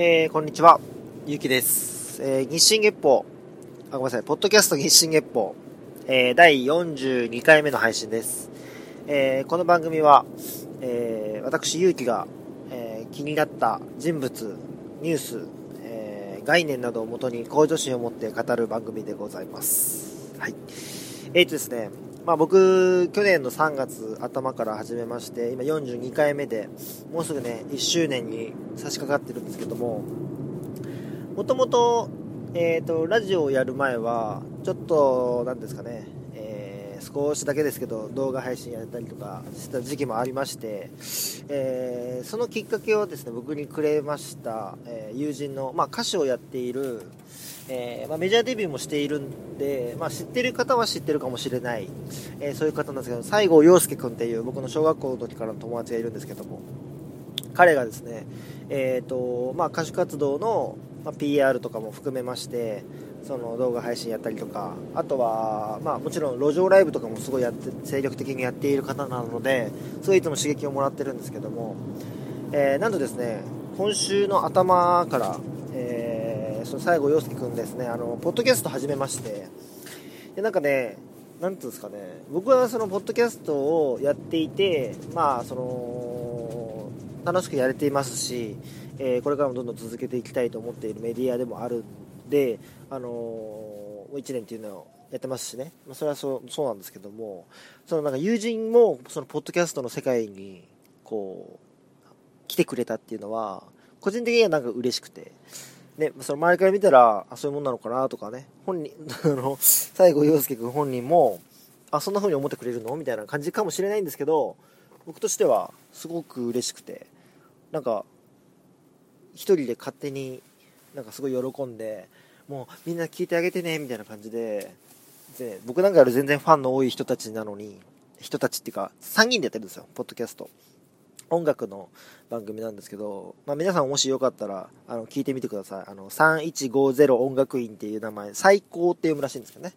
えー、こんにちは。ゆうきです。えー、日進月報、あ、ごめんなさい、ポッドキャスト日進月報、えー、第42回目の配信です。えー、この番組は、えー、私、ゆうきが、えー、気になった人物、ニュース、えー、概念などをもとに向上心を持って語る番組でございます。はい。えーとですね、まあ僕、去年の3月頭から始めまして、今42回目で、もうすぐね、1周年に差し掛かってるんですけども、もともと、えっ、と、ラジオをやる前は、ちょっと、なんですかね、少しだけですけど、動画配信やったりとかした時期もありまして、えーそのきっかけをですね、僕にくれました、えー友人の、まあ歌手をやっている、えーまあ、メジャーデビューもしているんで、まあ、知ってる方は知ってるかもしれない、えそういう方なんですけど西郷陽介君っていう僕の小学校の時からの友達がいるんですけども彼がですね、えーとまあ、歌手活動の、ま、PR とかも含めましてその動画配信やったりとかあとは、まあ、もちろん路上ライブとかもすごいやって精力的にやっている方なのですごいいつも刺激をもらってるんですけども、えーなんとですね今週の頭から、えーその西郷陽介君ですねあのポッドキャスト始めましてでなんかねなんていうんですかね僕はそのポッドキャストをやっていてまあその楽しくやれていますし、えーこれからもどんどん続けていきたいと思っているメディアでもあるんであのー1年っていうのをやってますしね、まあ、それはそうそうなんですけどもそのなんか友人もそのポッドキャストの世界にこう来てくれたっていうのは個人的にはなんか嬉しくて。ね、その周りから見たら、あ、そういうもんなのかなとかね、本人、あの、西郷陽介君本人も、あ、そんな風に思ってくれるの？みたいな感じかもしれないんですけど、僕としては、すごく嬉しくて、なんか、一人で勝手に、なんかすごい喜んで、もうみんな聞いてあげてね、みたいな感じで、で、僕なんかより全然ファンの多い人たちなのに、人たちっていうか、3人でやってるんですよ、ポッドキャスト。音楽の番組なんですけど、まあ、皆さんもしよかったらあの聞いてみてください。あの3150音楽院っていう名前最高って読むらしいんですけどね。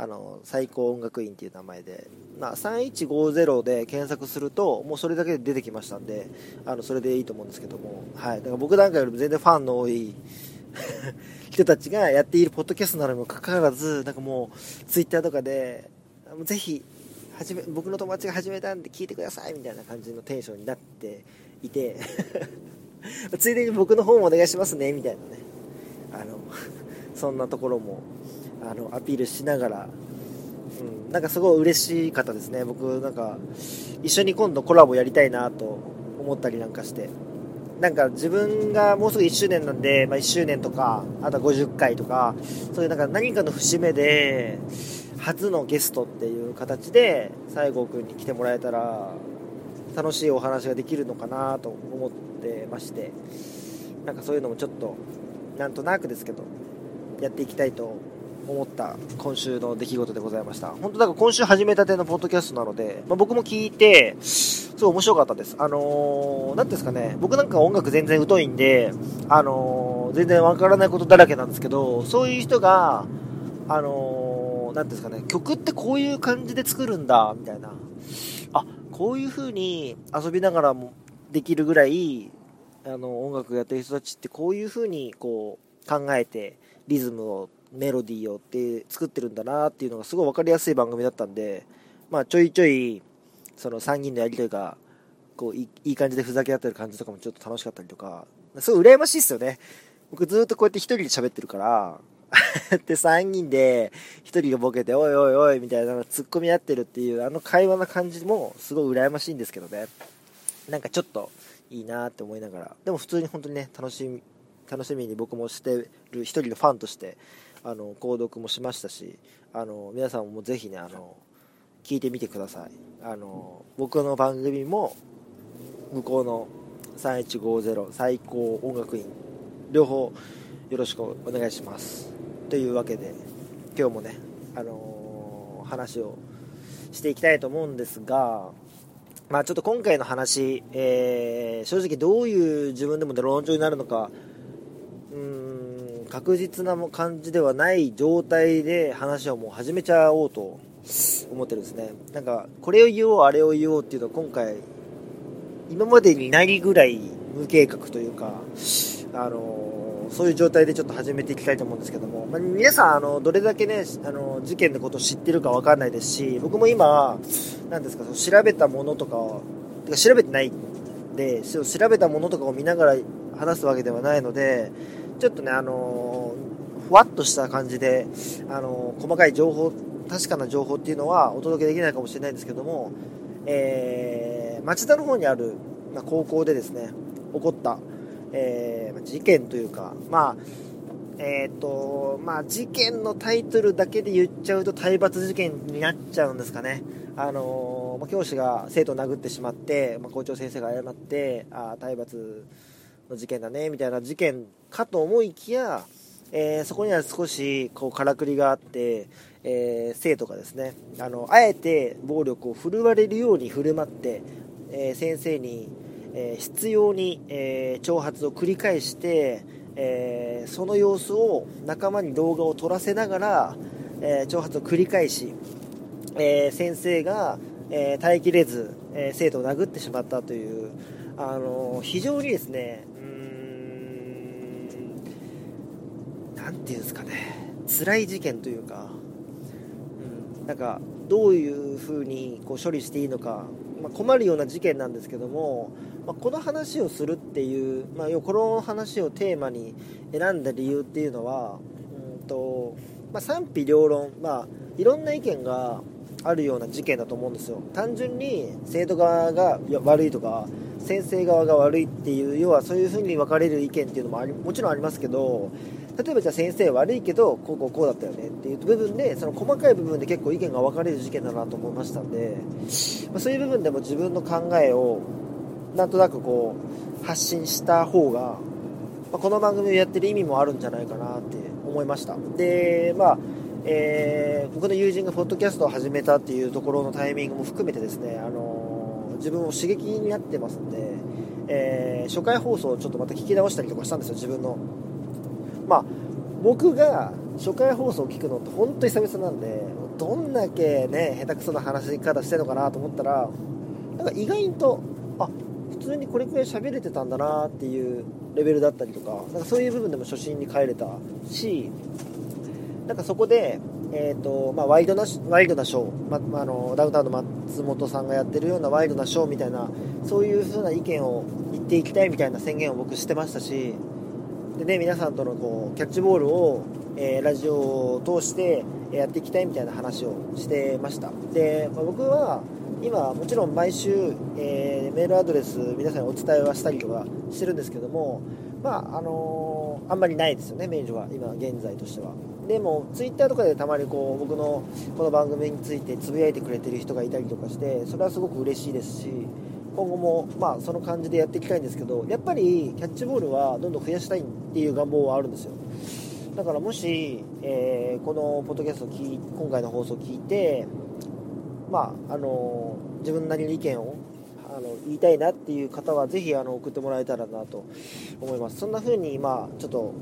あの最高音楽院っていう名前で、まあ、3150で検索するともうそれだけで出てきましたんであのそれでいいと思うんですけども、はい、だから僕なんかよりも全然ファンの多い 人たちがやっているポッドキャストなのにもかかわらずなんかもうツイッターとかでぜひ始め僕の友達が始めたんで聞いてくださいみたいな感じのテンションになっていて ついでに僕の方もお願いしますねみたいなね。あの そんなところもあのアピールしながら、うん、なんかすごい嬉しかったですね。僕なんか一緒に今度コラボやりたいなと思ったりなんかして。なんか自分がもうすぐ1周年なんで、まあ、1周年とかあとは50回とかそういうなんか何かの節目で初のゲストっていう形で西郷君に来てもらえたら楽しいお話ができるのかなと思ってましてなんかそういうのもちょっとなんとなくですけどやっていきたいと思った今週の出来事でございました。本当だから今週始めたてのポッドキャストなので、まあ、僕も聞いてすごい面白かったです。あのー、なんですかね。僕なんか音楽全然疎いんであのー、全然わからないことだらけなんですけどそういう人があのー、なんですかね。曲ってこういう感じで作るんだみたいな。あこういう風に遊びながらもできるぐらいあの音楽やってる人たちってこういう風にこう考えてリズムをメロディーをって作ってるんだなっていうのがすごい分かりやすい番組だったんで、まあ、ちょいちょいその3人のやり取りがこういい感じでふざけ合ってる感じとかもちょっと楽しかったりとかすごい羨ましいっすよね。僕ずっとこうやって1人で喋ってるから で3人で1人がボケて「おいおいおい」みたいなツッコみ合ってるっていうあの会話の感じもすごい羨ましいんですけどね。なんかちょっといいなって思いながら。でも普通に本当にね楽しみ楽しみに僕もしてる一人のファンとしてあの購読もしましたしあの皆さんもぜひねあの聞いてみてください。あの僕の番組も向こうの3150最高音楽院両方よろしくお願いします。というわけで今日もねあの話をしていきたいと思うんですがまあちょっと今回の話、えー正直どういう自分でも論調になるのかうん確実な感じではない状態で話をもう始めちゃおうと思ってるんですね。なんかこれを言おうあれを言おうっていうのは今回今までにないぐらい無計画というかあのそういう状態でちょっと始めていきたいと思うんですけども、まあ、皆さんあのどれだけねあの事件のことを知ってるか分かんないですし僕も今何ですかその調べたものとかてか調べてないんで調べたものとかを見ながら話すわけではないのでちょっとねあのふわっとした感じであの細かい情報確かな情報っていうのはお届けできないかもしれないんですけども、えー、町田の方にある、ま、高校でですね起こった、えー、事件というか、まあ、えっ、ー、と、まあ、事件のタイトルだけで言っちゃうと体罰事件になっちゃうんですかね。あの、ま、教師が生徒を殴ってしまって、ま、校長先生が謝って、あ体罰の事件だね、みたいな事件かと思いきや、えー、そこには少しこうからくりがあって、えー、生徒がですねあのあえて暴力を振るわれるように振る舞って、えー、先生に、えー、執拗に、え挑発を繰り返して、えその様子を仲間に動画を撮らせながら、え挑発を繰り返し、え先生が、え耐えきれず、え生徒を殴ってしまったという、あの非常にですね何て言うんですかね。辛い事件というかなんかどういうふうにこう処理していいのか、まあ、困るような事件なんですけども、まあ、この話をするっていう、まあ、この話をテーマに選んだ理由っていうのは、うんとまあ、賛否両論、まあ、いろんな意見があるような事件だと思うんですよ。単純に生徒側が悪いとか先生側が悪いっていう要はそういうふうに分かれる意見っていうのもありもちろんありますけど例えばじゃあ先生悪いけどこうこうこうだったよねっていう部分でその細かい部分で結構意見が分かれる事件だなと思いましたんで、ま、そういう部分でも自分の考えをなんとなくこう発信した方が、ま、この番組をやってる意味もあるんじゃないかなって思いました。でまあえー、僕の友人がポッドキャストを始めたっていうところのタイミングも含めてですね、あのー、自分を刺激になってますんで、えー、初回放送をちょっとまた聞き直したりとかしたんですよ自分の。まあ、僕が初回放送を聞くのって本当に久々なんでどんだけね下手くそな話し方してるのかなと思ったらなんか意外とあ普通にこれくらい喋れてたんだなっていうレベルだったりとかなんかそういう部分でも初心に帰れたしなんかそこで、えーとまあ、ワイドなワイドなショー、まあのダウンタウンの松本さんがやってるようなワイドなショーみたいなそういう風な意見を言っていきたいみたいな宣言を僕してましたしでね、皆さんとのこうキャッチボールを、えー、ラジオを通してやっていきたいみたいな話をしてました。で、まあ、僕は今もちろん毎週、えー、メールアドレス皆さんにお伝えはしたりとかしてるんですけどもまああのー、あんまりないですよねメールは今現在としては。でもツイッターとかでたまにこう僕のこの番組についてつぶやいてくれてる人がいたりとかしてそれはすごく嬉しいですし今後も、まあ、その感じでやっていきたいんですけどやっぱりキャッチボールはどんどん増やしたいっていう願望はあるんですよ。だからもし、えー、このポッドキャストを聞今回の放送を聞いてまああの自分なりの意見をあの言いたいなっていう方はぜひあの送ってもらえたらなと思います。そんな風にまちょっと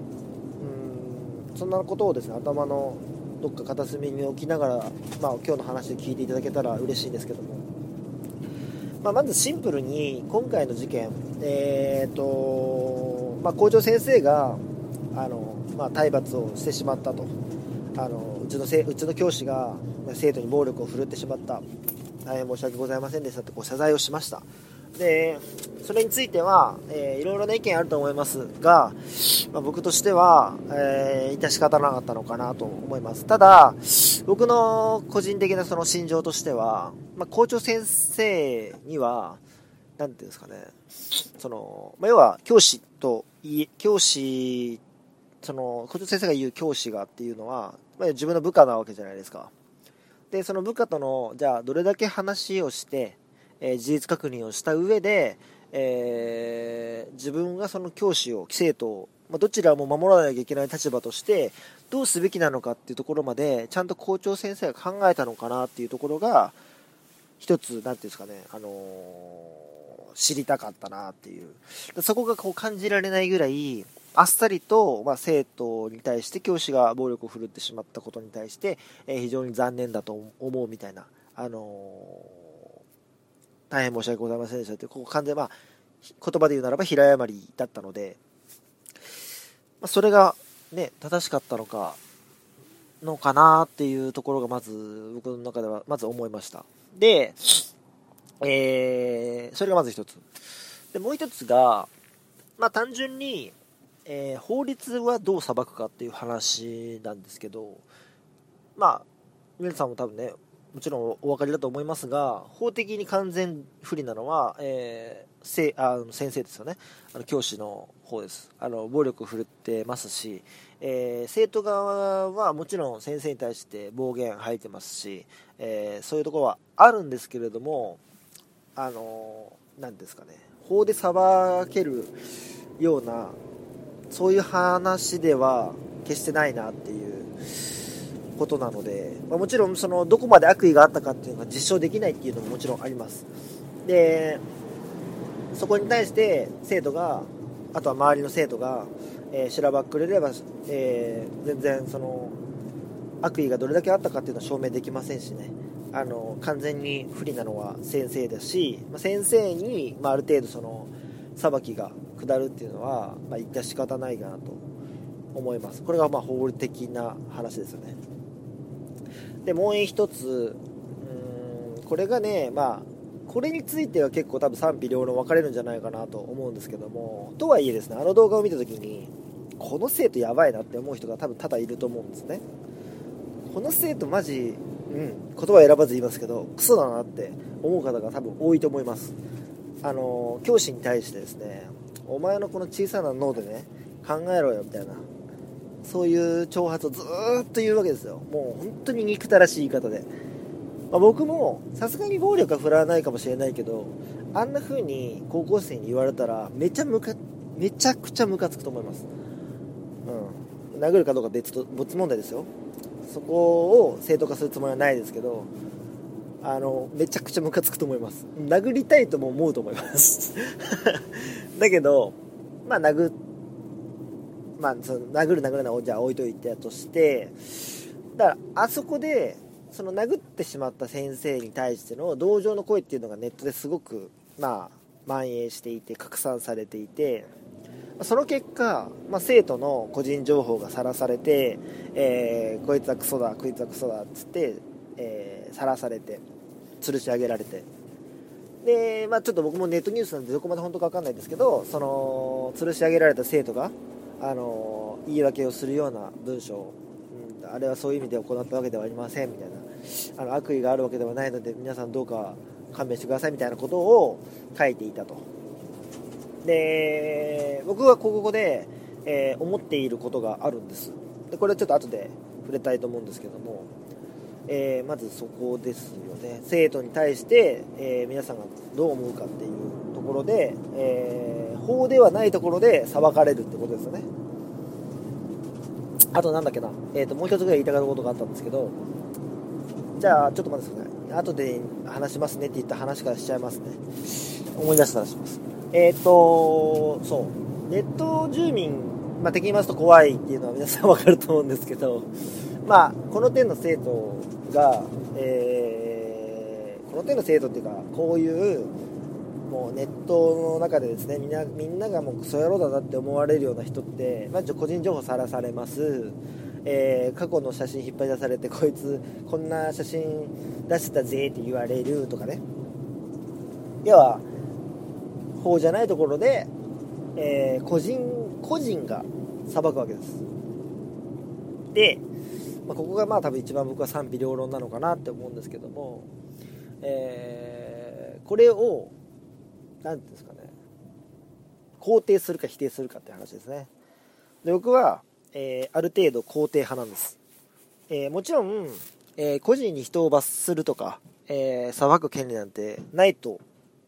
うんそんなことをですね頭のどっか片隅に置きながら、まあ、今日の話で聞いていただけたら嬉しいんですけども。まあ、まずシンプルに今回の事件、えーとまあ、校長先生があの、まあ、体罰をしてしまったと。あのうちのせうちの教師が生徒に暴力を振るってしまった。大変申し訳ございませんでしたとこう謝罪をしました。でそれについては、えー、いろいろな意見あると思いますが、まあ、僕としては、えー、致し方なかったのかなと思います。ただ僕の個人的なその心情としては、まあ、校長先生には何ていうんですかねその、まあ、要は教師と教師その校長先生が言う教師がっていうのは、まあ、自分の部下なわけじゃないですか。でその部下とのじゃあどれだけ話をしてえー、事実確認をした上で、えー、自分がその教師を生徒を、まあ、どちらも守らなきゃいけない立場としてどうすべきなのかっていうところまでちゃんと校長先生が考えたのかなっていうところが一つ何ていうんですかね、あのー、知りたかったなっていう。そこがこう感じられないぐらいあっさりと、まあ、生徒に対して教師が暴力を振るってしまったことに対して、えー、非常に残念だと思うみたいな、あのー大変申し訳ございませんでしたって、ここ完全まあ、言葉で言うならば平謝りだったので、まあ、それがね、正しかったのか、のかなっていうところがまず僕の中ではまず思いました。で、えー、それがまず一つ。で、もう一つが、まあ単純に、えー、法律はどう裁くかっていう話なんですけど、まあ、皆さんも多分ね、もちろんお分かりだと思いますが、法的に完全不利なのは、えー、せあの先生ですよね。あの教師の方です。あの暴力を振るってますし、えー、生徒側はもちろん先生に対して暴言吐いてますし、えー、そういうところはあるんですけれども、あのー、ですかね、法で裁けるような、そういう話では決してないなっていうことなので、まあ、もちろんそのどこまで悪意があったかっていうのが実証できないっていうのももちろんあります。で、そこに対して生徒が、あとは周りの生徒が、えー、しらばっくれれば、えー、全然その悪意がどれだけあったかっていうのは証明できませんしね。あの完全に不利なのは先生ですし、まあ、先生に、まあ、ある程度その裁きが下るっていうのは、まあ、言った仕方ないかなと思います。これがまあ法的な話ですよね。でもう一つうんこれがねまあこれについては結構多分賛否両論分かれるんじゃないかなと思うんですけどもとはいえですねあの動画を見た時にこの生徒やばいなって思う人が多分多々いると思うんですね。この生徒マジうん言葉選ばず言いますけどクソだなって思う方が多分多いと思います。あの教師に対してですねお前のこの小さな脳でね考えろよみたいな。そういう挑発をずっと言うわけですよ。もう本当に憎たらしい言い方で、まあ、僕もさすがに暴力は振らないかもしれないけどあんな風に高校生に言われたらめちゃむかめちゃくちゃムカつくと思います。うん。殴るかどうか別と別問題ですよ。そこを正当化するつもりはないですけどあのめちゃくちゃムカつくと思います。殴りたいとも思うと思います。だけどまあ殴まあその殴る殴るのはじゃあ置いといてやとしてだからあそこでその殴ってしまった先生に対しての同情の声っていうのがネットですごくまあ蔓延していて拡散されていてその結果、まあ、生徒の個人情報がさらされて、えー、こいつはクソだこいつはクソだっつってさら、ー、されて吊るし上げられて。で、まあ、ちょっと僕もネットニュースなんでどこまで本当か分かんないですけどその吊るし上げられた生徒があの言い訳をするような文章、うん、あれはそういう意味で行ったわけではありませんみたいな。あの悪意があるわけではないので皆さんどうか勘弁してくださいみたいなことを書いていたと。で僕はここで、えー、思っていることがあるんです。でこれはちょっと後で触れたいと思うんですけども、えー、まずそこですよね。生徒に対して、えー、皆さんがどう思うかっていうところで、え法ではないところで裁かれるってことですよね。あとなんだっけな、えーと、もう一つぐらい言いたかったことがあったんですけど。じゃあちょっと待ってください後で話しますねって言った話からしちゃいますね。思い出したらします。えっ、ー、と、そう、ネット住民、まあ、敵に言いますと怖いっていうのは皆さんわかると思うんですけど、まあ、この点の生徒が、えー、この点の生徒っていうか、こういう、もうネットの中でですね、みんな、みんながもうクソ野郎だなって思われるような人って、まあ、個人情報さらされます。えー、過去の写真引っ張り出されて、こいつ、こんな写真出してたぜって言われるとかね。要は、法じゃないところで、えー、個人個人が裁くわけですで、まあ、ここがまあ多分一番僕は賛否両論なのかなって思うんですけども、えー、これを何んですかね。肯定するか否定するかって話ですね。で僕は、えー、ある程度肯定派なんです、えー、もちろん、えー、個人に人を罰するとか、え裁く権利なんてないと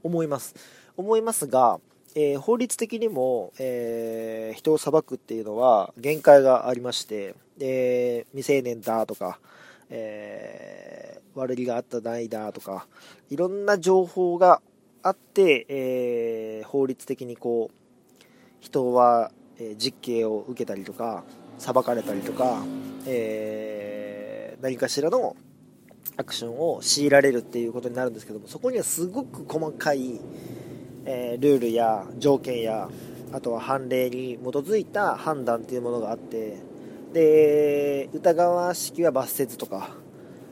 思います。思いますが、え、法律的にも、え、人を裁くっていうのは限界がありまして、え未成年だとか、え悪気があったないだとか、いろんな情報があって、え法律的にこう、人は、え実刑を受けたりとか、裁かれたりとか、え何かしらのアクションを強いられるっていうことになるんですけどもそこにはすごく細かい、え、ルールや条件や、あとは判例に基づいた判断っていうものがあってで疑わしきは罰せずとか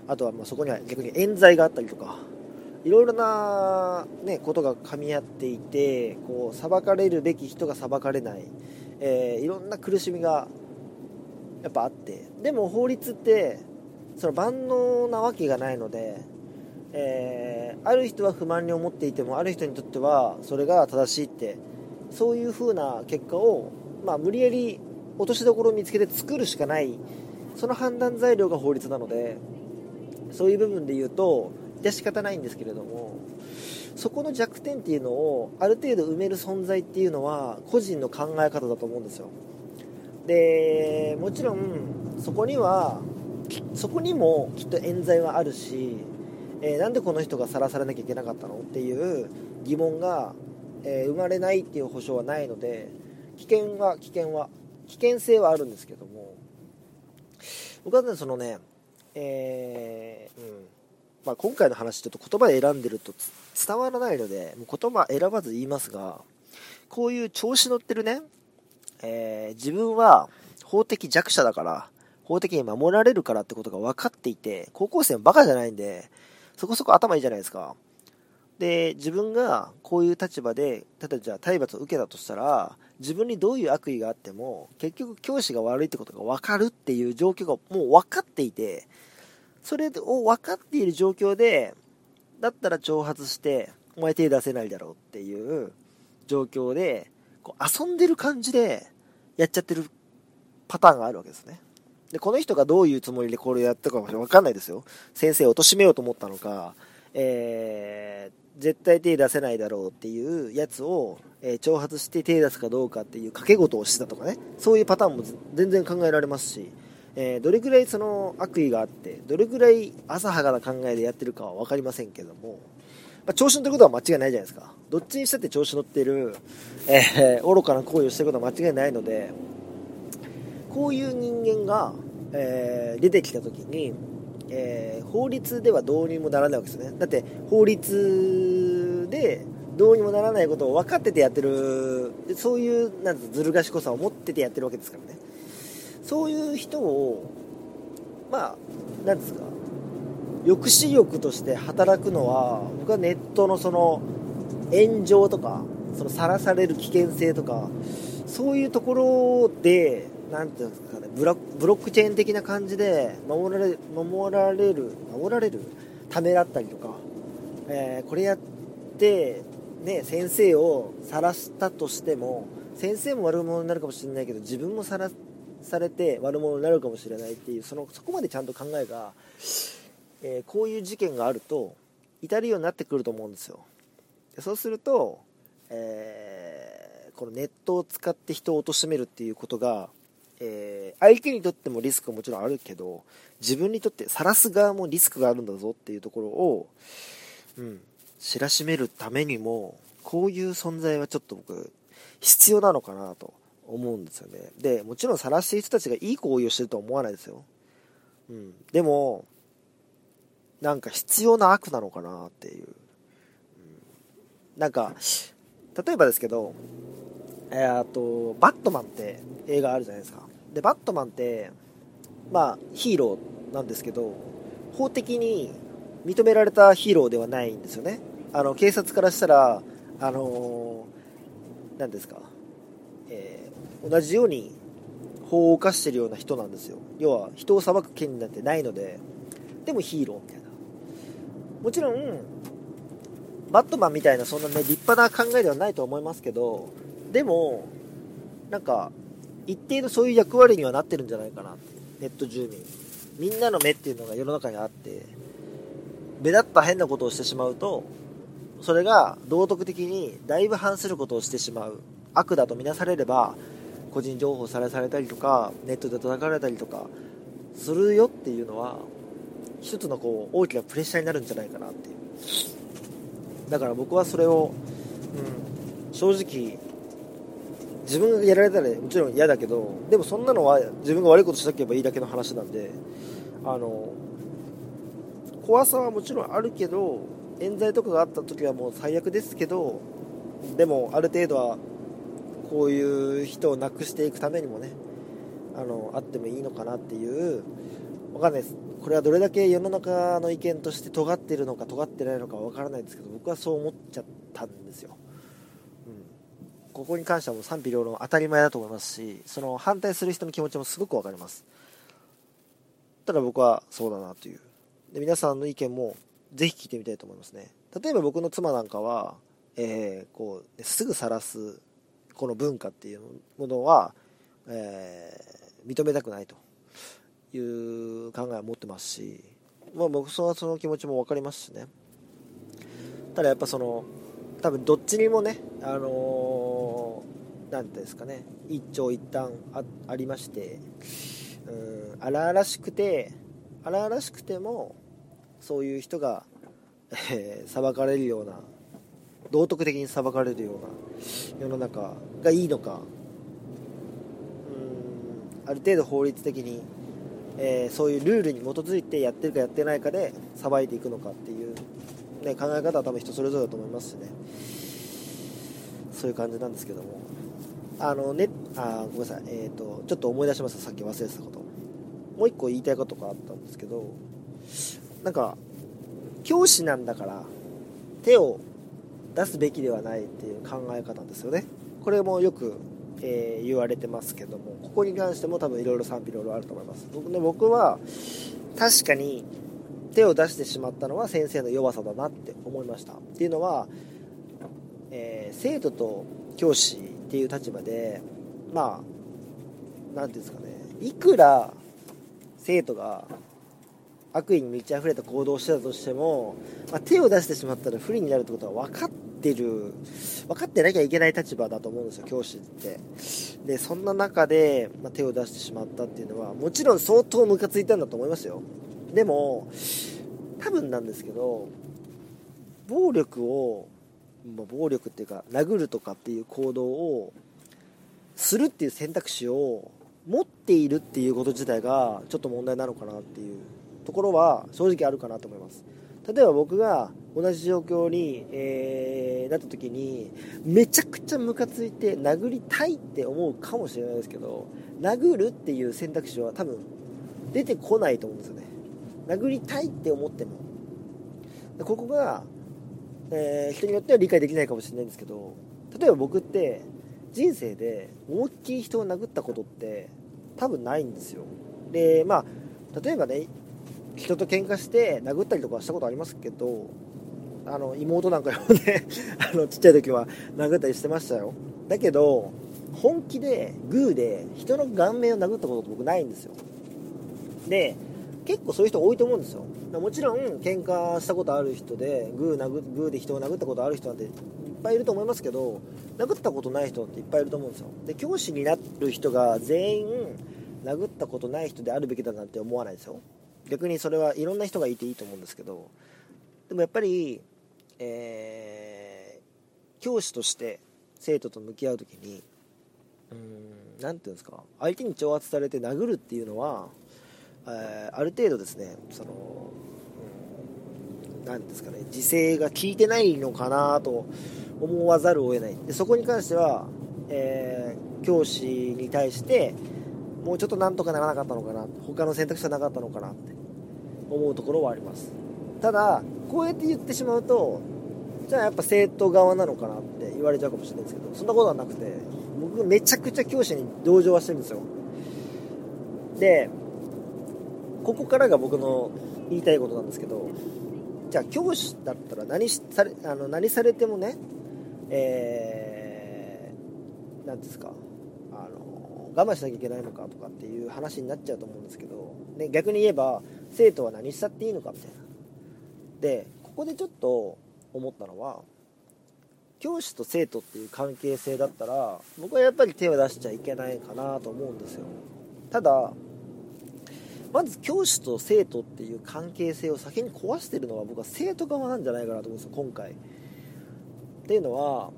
あとはまそこには逆に冤罪があったりとかいろいろな、ね、ことが噛み合っていてこう裁かれるべき人が裁かれない、えー、いろんな苦しみがやっぱあって。でも法律ってその万能なわけがないので、えー、ある人は不満に思っていてもある人にとってはそれが正しいってそういう風な結果を、まあ、無理やり落としどころを見つけて作るしかない。その判断材料が法律なのでそういう部分で言うと致し方ないんですけれどもそこの弱点っていうのをある程度埋める存在っていうのは個人の考え方だと思うんですよ。でもちろんそこにはそこにもきっと冤罪はあるし、えー、なんでこの人がさらされなきゃいけなかったの？っていう疑問が、えー、生まれないっていう保証はないので危険は危険は危険性はあるんですけども。僕はねそのねえー、うん。まあ、今回の話ちょっと言葉選んでると伝わらないのでもう言葉選ばず言いますがこういう調子乗ってるね、えー、自分は法的弱者だから法的に守られるからってことが分かっていて高校生もバカじゃないんでそこそこ頭いいじゃないですか。で自分がこういう立場で例えばじゃあ体罰を受けたとしたら自分にどういう悪意があっても結局教師が悪いってことが分かるっていう状況がもう分かっていてそれを分かっている状況でだったら挑発してお前手出せないだろうっていう状況でこう遊んでる感じでやっちゃってるパターンがあるわけですね。でこの人がどういうつもりでこれをやったか分かんないですよ。先生を貶めようと思ったのかえー絶対手出せないだろうっていうやつを、えー、挑発して手出すかどうかっていう賭け事をしてたとかね。そういうパターンも全然考えられますし、えー、どれくらいその悪意があってどれくらい浅はかな考えでやってるかは分かりませんけども、まあ、調子乗ってことは間違いないじゃないですか。どっちにしたって調子乗ってる、えー、愚かな行為をしてることは間違いないのでこういう人間が、えー出てきた時にえ、法律ではどうにもならないわけですね。だって法律でどうにもならないことを分かっててやってるそういうなんずる賢さを持っててやってるわけですからね。そういう人をまあ何ですか抑止力として働くのは僕はネットのその炎上とかそのさらされる危険性とかそういうところで何ていうんですかねブロックチェーン的な感じで守られ守られる守られるためだったりとか、えー、これやってね先生を晒したとしても先生も悪者になるかもしれないけど自分もさらされて悪者になるかもしれないっていうそのそこまでちゃんと考えが、えー、こういう事件があると至るようになってくると思うんですよ。でそうすると、えー、このネットを使って人を貶めるっていうことがえー、相手にとってもリスクはもちろんあるけど自分にとって晒す側もリスクがあるんだぞっていうところを、うん、知らしめるためにもこういう存在はちょっと僕必要なのかなと。思うんですよね。でもちろん晒してる人たちがいい行為をしてるとは思わないですよ、うん、でもなんか必要な悪なのかなっていう、うん、なんか例えばですけどえー、とバットマンって映画あるじゃないですか。でバットマンってまあヒーローなんですけど法的に認められたヒーローではないんですよね。あの警察からしたらあの何ですか、え、同じように法を犯してるような人なんですよ。要は人を裁く権利なんてないのででもヒーローみたいな。もちろんバットマンみたいなそんなね立派な考えではないと思いますけどでもなんか一定のそういう役割にはなってるんじゃないかなってネット住民。みんなの目っていうのが世の中にあって目立った変なことをしてしまうとそれが道徳的にだいぶ反することをしてしまう。悪だとみなされれば個人情報さらされたりとかネットで叩かれたりとかするよっていうのは一つのこう大きなプレッシャーになるんじゃないかなっていう。だから僕はそれを、うん、正直自分がやられたらもちろん嫌だけどでもそんなのは自分が悪いことしなければいいだけの話なんであの怖さはもちろんあるけど冤罪とかがあった時はもう最悪ですけどでもある程度はこういう人をなくしていくためにもねあのあってもいいのかなっていうわかんないです。これはどれだけ世の中の意見として尖ってるのか尖ってないのかわからないんですけど僕はそう思っちゃったんですよ、うん、ここに関してはもう賛否両論当たり前だと思いますしその反対する人の気持ちもすごく分かります。ただ僕はそうだなという。で皆さんの意見もぜひ聞いてみたいと思いますね。例えば僕の妻なんかは、えー、こうすぐ晒すこの文化っていうものは、えー、認めたくないという考えを持ってますし、まあ、僕はその気持ちも分かりますしね。ただやっぱその多分どっちにもねあの何、ー、て言うんですかね一長一短あありましてうん荒々しくて荒々しくてもそういう人が、えー、裁かれるような道徳的に裁かれるような世の中がいいのか。うんある程度法律的に、えー、そういうルールに基づいてやってるかやってないかで裁いていくのかっていう、ね、考え方は多分人それぞれだと思いますしね。そういう感じなんですけども。あのねあごめんなさい。えっ、ー、とちょっと思い出しました。さっき忘れてたこと。もう一個言いたいことがあったんですけどなんか教師なんだから手を出すべきではないっていう考え方ですよね。これもよく、えー、言われてますけどもここに関しても多分いろいろ賛否いろいろあると思います。僕,、ね、僕は確かに手を出してしまったのは先生の弱さだなって思いました。っていうのは、えー、生徒と教師っていう立場でまあ何ていうんですかねいくら生徒が悪意に満ち溢れた行動をしてたとしても、まあ、手を出してしまったら不利になるってことは分かってる分かってなきゃいけない立場だと思うんですよ教師って。でそんな中で、まあ、手を出してしまったっていうのはもちろん相当ムカついたんだと思いますよ。でも多分なんですけど暴力を、まあ、暴力っていうか殴るとかっていう行動をするっていう選択肢を持っているっていうこと自体がちょっと問題なのかなっていうところは正直あるかなと思います。例えば僕が同じ状況に、えー、なった時にめちゃくちゃムカついて殴りたいって思うかもしれないですけど殴るっていう選択肢は多分出てこないと思うんですよね。殴りたいって思っても。ここが、えー、人によっては理解できないかもしれないんですけど例えば僕って人生で思いっきり人を殴ったことって多分ないんですよ。でまあ例えばね人と喧嘩して殴ったりとかしたことありますけどあの妹なんかよね あのちっちゃい時は殴ったりしてましたよ。だけど本気でグーで人の顔面を殴ったことって僕ないんですよ。で結構そういう人多いと思うんですよ。もちろん喧嘩したことある人でグー殴グーで人を殴ったことある人なんていっぱいいると思いますけど殴ったことない人っていっぱいいると思うんですよ。で教師になる人が全員殴ったことない人であるべきだなんて思わないですよ。逆にそれはいろんな人がいていいと思うんですけど。でもやっぱり、えー、教師として生徒と向き合う時に何て言うんですか相手に挑発されて殴るっていうのは、えー、ある程度ですねその何ですかね自制が効いてないのかなと思わざるを得ない。でそこに関しては、えー、教師に対してもうちょっとなんとかならなかったのかな他の選択肢はなかったのかなって思うところはあります。ただこうやって言ってしまうとじゃあやっぱ生徒側なのかなって言われちゃうかもしれないですけどそんなことはなくて僕めちゃくちゃ教師に同情はしてるんですよ。でここからが僕の言いたいことなんですけどじゃあ教師だったら何されあの何されてもねえー、なんですかあの我慢しなきゃいけないのかとかっていう話になっちゃうと思うんですけど、ね、逆に言えば生徒は何したっていいのかみたいな。でここでちょっと思ったのは教師と生徒っていう関係性だったら僕はやっぱり手を出しちゃいけないかなと思うんですよ。ただまず教師と生徒っていう関係性を先に壊してるのは僕は生徒側なんじゃないかなと思うんですよ今回。っていうのは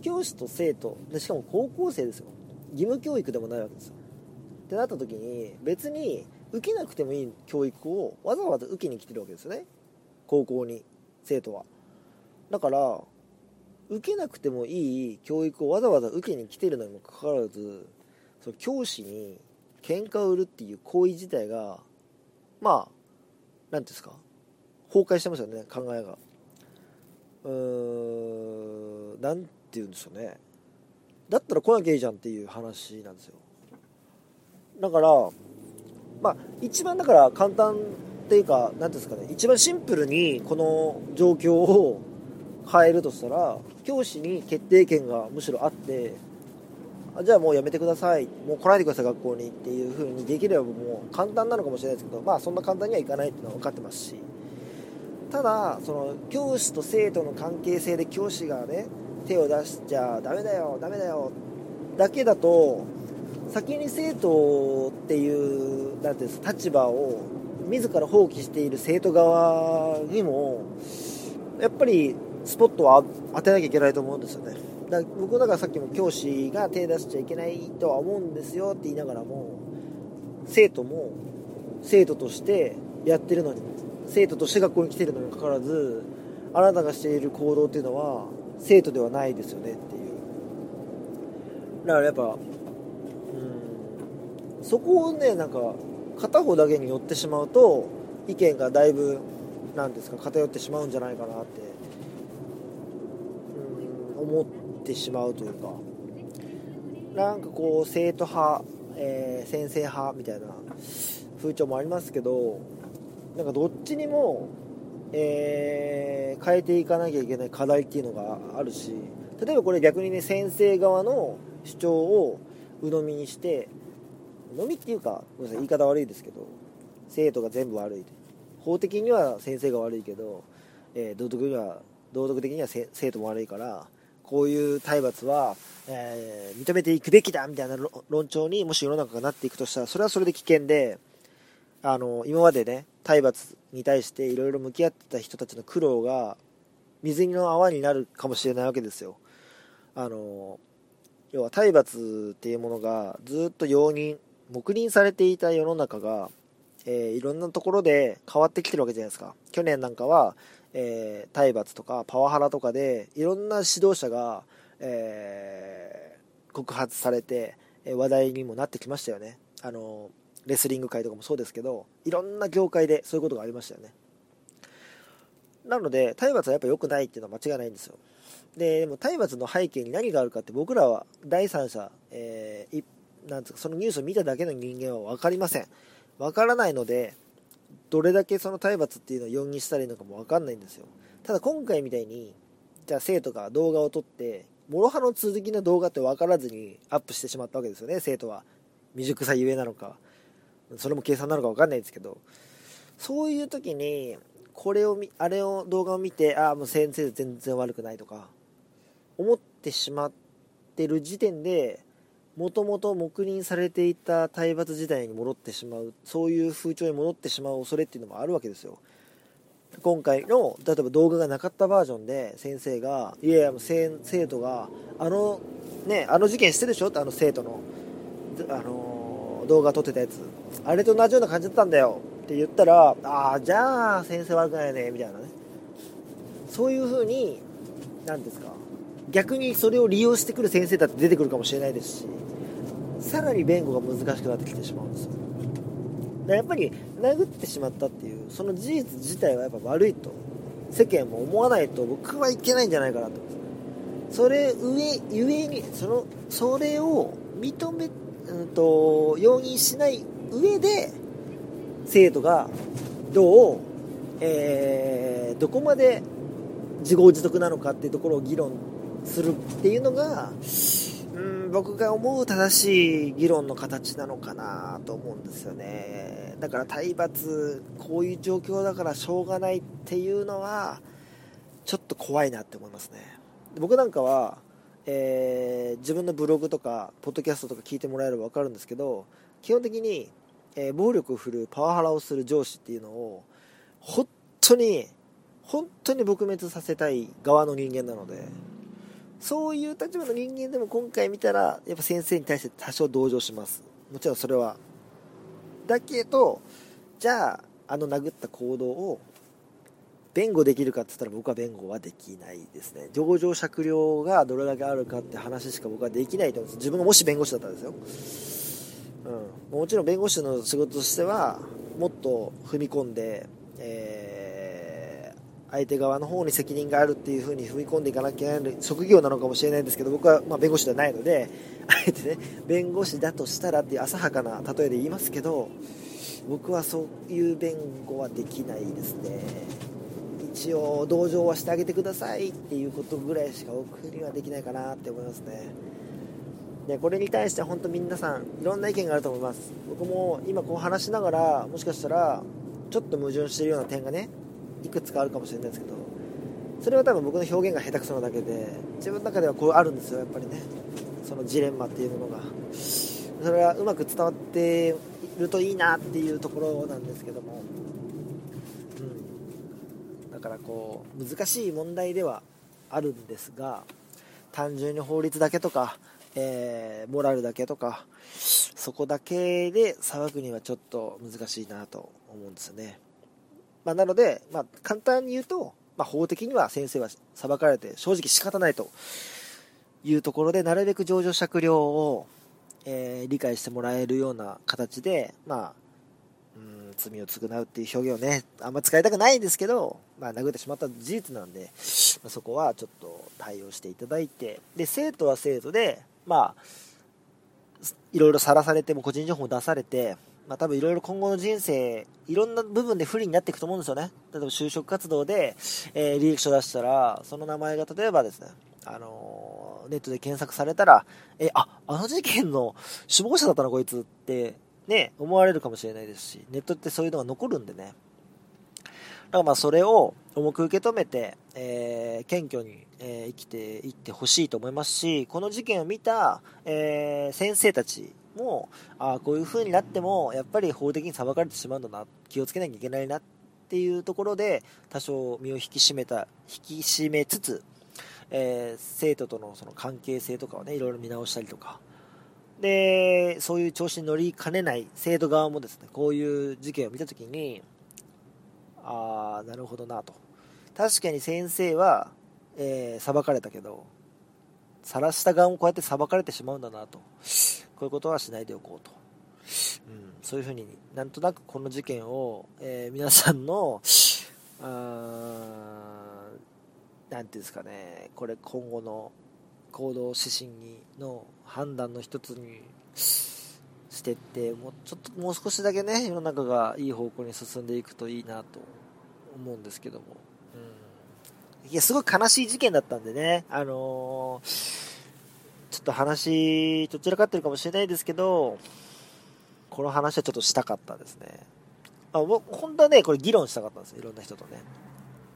教師と生徒でしかも高校生ですよ。義務教育でもないわけですよ。ってなった時に別に受けなくてもいい教育をわざわざ受けに来てるわけですよね。高校に生徒は。だから受けなくてもいい教育をわざわざ受けに来てるのにもかかわらずその教師に喧嘩を売るっていう行為自体がまあ何ていうんですか崩壊してますよね考えが。うーん何て言うんでしょうね。だったら来なきゃいいじゃんっていう話なんですよ。だからまあ一番だから簡単っていうか何ていうんですかね一番シンプルにこの状況を変えるとしたら教師に決定権がむしろあってあじゃあもうやめてくださいもう来ないでください学校にっていう風にできればもう簡単なのかもしれないですけどまあそんな簡単にはいかないっていうのは分かってますしただその教師と生徒の関係性で教師がね手を出しちゃダメだよダメだよだけだと先に生徒っていうなんていうんです立場を自ら放棄している生徒側にもやっぱりスポットを当てなきゃいけないと思うんですよね。だ僕だからさっきも教師が手出しちゃいけないとは思うんですよって言いながらも生徒も生徒としてやってるのに生徒として学校に来てるのにもかかわらずあなたがしている行動っていうのは生徒ではないですよねっていう。だからやっぱうんそこをねなんか片方だけに寄ってしまうと意見がだいぶなんですか偏ってしまうんじゃないかなってうん思ってしまうというか。なんかこう生徒派、えー、先生派みたいな風潮もありますけどなんかどっちにも、えー、変えていかなきゃいけない課題っていうのがあるし例えばこれ逆にね先生側の主張を鵜呑みにして呑みっていうかごめんなさい言い方悪いですけど生徒が全部悪い法的には先生が悪いけど、えー、道徳には道徳的には生徒も悪いからこういう体罰は、えー、認めていくべきだみたいな論調にもし世の中がなっていくとしたらそれはそれで危険であの今までね体罰に対していろいろ向き合ってた人たちの苦労が水の泡になるかもしれないわけですよ。あの要は体罰っていうものがずっと容認黙認されていた世の中が、えー、いろんなところで変わってきてるわけじゃないですか。去年なんかは、えー、体罰とかパワハラとかでいろんな指導者が、えー、告発されて話題にもなってきましたよね。あのレスリング界とかもそうですけどいろんな業界でそういうことがありましたよね。なので体罰はやっぱ良くないっていうのは間違いないんですよ。ででも体罰の背景に何があるかって僕らは第三者、えー、なんつうかそのニュースを見ただけの人間は分かりません。分からないのでどれだけその体罰っていうのを容認したらいいのかも分かんないんですよ。ただ今回みたいにじゃあ生徒が動画を撮って諸刃の続きの動画って分からずにアップしてしまったわけですよね。生徒は。未熟さゆえなのか。それも計算なのか分かんないですけど。そういう時にこれをあれを動画を見てああもう先生全然悪くないとか思ってしまってる時点でもともと黙認されていた体罰時代に戻ってしまうそういう風潮に戻ってしまう恐れっていうのもあるわけですよ。今回の例えば動画がなかったバージョンで先生がいやいや生徒があのねあの事件してるでしょ？ってあの生徒のあの動画撮ってたやつ。あれと同じような感じだったんだよ。って言ったらああじゃあ先生悪くないね。みたいなね。そういう風に何ですか？逆にそれを利用してくる先生だって出てくるかもしれないですしさらに弁護が難しくなってきてしまうんですよ。やっぱり殴ってしまったっていうその事実自体はやっぱ悪いと世間も思わないと僕はいけないんじゃないかなと。それ上ゆえにそのそれを認め、うんと、容認しない上で生徒がどう、えー、どこまで自業自得なのかっていうところを議論するっていうのが、うん、僕が思う正しい議論の形なのかなと思うんですよね。だから体罰、こういう状況だからしょうがないっていうのは、ちょっと怖いなって思いますね。僕なんかは、えー、自分のブログとか、ポッドキャストとか聞いてもらえれば分かるんですけど、基本的に、えー、暴力を振るうパワハラをする上司っていうのを、本当に、本当に撲滅させたい側の人間なので、そういう立場の人間でも今回見たら、やっぱ先生に対して多少同情します。もちろんそれは。だけど、じゃあ、あの殴った行動を、弁護できるかって言ったら僕は弁護はできないですね。上場酌量がどれだけあるかって話しか僕はできないと思うんです。自分がもし弁護士だったらですよ。うん。もちろん弁護士の仕事としては、もっと踏み込んで、えー、相手側の方に責任があるっていう風に踏み込んでいかなきゃいけない職業なのかもしれないんですけど、僕はま弁護士ではないので、あえてね、弁護士だとしたらっていう浅はかな例えで言いますけど、僕はそういう弁護はできないですね。一応同情はしてあげてくださいっていうことぐらいしか僕にはできないかなって思いますねでこれに対して本当皆さんいろんな意見があると思います僕も今こう話しながらもしかしたらちょっと矛盾してるような点がねいくつかあるかもしれないですけどそれは多分僕の表現が下手くそなだけで自分の中ではこうあるんですよやっぱりね。そのジレンマっていうものが。それはうまく伝わっているといいなっていうところなんですけども。うん、だからこう難しい問題ではあるんですが単純に法律だけとか、えー、モラルだけとかそこだけで裁くにはちょっと難しいなと思うんですよね、まあ、なので、まあ、簡単に言うと、まあ、法的には先生は裁かれて正直仕方ないというところでなるべく情状酌量を、えー、理解してもらえるような形で、まあ、うん罪を償うっていう表現をね、あんま使いたくないんですけど、まあ、殴ってしまった事実なんで、まあ、そこはちょっと対応していただいて、で、生徒は生徒で、まあ、いろいろさらされても個人情報も出されて、まあ、多分いろいろ今後の人生、いろんな部分で不利になっていくと思うんですよね。例えば就職活動で、えー、履歴書出したら、その名前が例えばですね、あのー、ネットで検索されたら、え、あ、あの事件の首謀者だったのこいつってね、思われるかもしれないですし、ネットってそういうのが残るんでね。だからまあそれを重く受け止めて、えー、謙虚に、えー、生きていってほしいと思いますし、この事件を見た、えー、先生たちも、あこういう風になっても、やっぱり法的に裁かれてしまうんだな、気をつけなきゃいけないなっていうところで、多少身を引き締めた、引き締めつつ、え生徒とのその関係性とかをね、いろいろ見直したりとか、で、そういう調子に乗りかねない生徒側もですね、こういう事件を見たときに、ああ、なるほどなと。確かに先生は、えー、裁かれたけど、晒した側もこうやって裁かれてしまうんだなと。こういうことはしないでおこうと。うん、そういうふうになんとなくこの事件を、えー、皆さんの、あなんていうんですかね、これ今後の行動指針にの判断の一つにしてってもうちょっともう少しだけね世の中がいい方向に進んでいくといいなと思うんですけども、うん、いやすごい悲しい事件だったんでねあのー、ちょっと話どちらかってるかもしれないですけどこの話はちょっとしたかったですね。あ本当はねこれ議論したかったんですよ。いろんな人とね。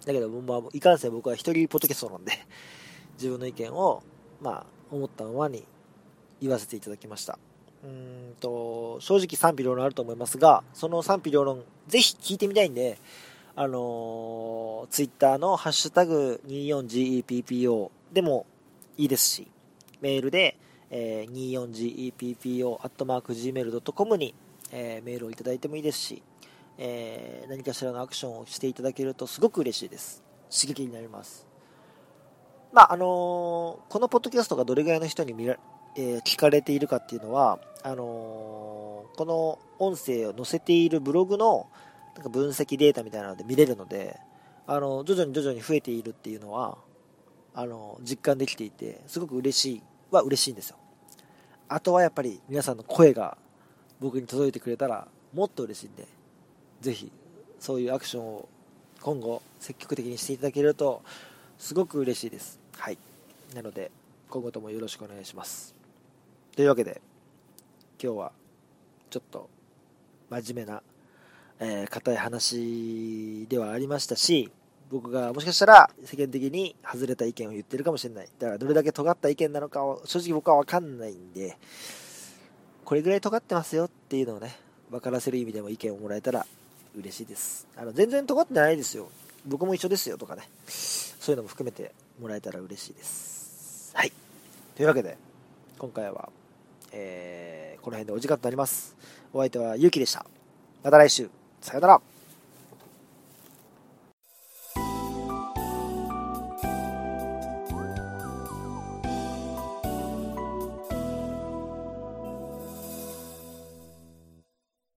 だけど、まあ、いかんせん僕は一人ポッドキャストなんで 自分の意見をまあ、思ったままに言わせていただきました。うんと、正直賛否両論あると思いますが、その賛否両論、ぜひ聞いてみたいんで、あのー、ツイッターのハッシュタグ 24GEPPO でもいいですし、メールで、えー、24GEPPO.gmail.com に、えー、メールをいただいてもいいですし、えー、何かしらのアクションをしていただけるとすごく嬉しいです。刺激になります。まあ、あのー、このポッドキャストがどれぐらいの人に見ら、えー、聞かれているかっていうのは、あのー、この音声を載せているブログのなんか分析データみたいなので見れるので、あの徐々に徐々に増えているっていうのは、あの実感できていて、すごく嬉しいは嬉しいんですよ。あとはやっぱり皆さんの声が僕に届いてくれたらもっと嬉しいんで、ぜひそういうアクションを今後積極的にしていただけるとすごく嬉しいです。はい。なので、今後ともよろしくお願いします。というわけで、今日はちょっと真面目な、えー、硬い話ではありましたし、僕がもしかしたら世間的に外れた意見を言ってるかもしれない。だからどれだけ尖った意見なのかを正直僕はわかんないんで、これぐらい尖ってますよっていうのをね、分からせる意味でも意見をもらえたら嬉しいです。あの、全然尖ってないですよ。僕も一緒ですよとかね。そういうのも含めてもらえたら嬉しいです。はい。というわけで、今回は、えー、この辺でお時間となります。お相手はゆうきでした。また来週。さよなら。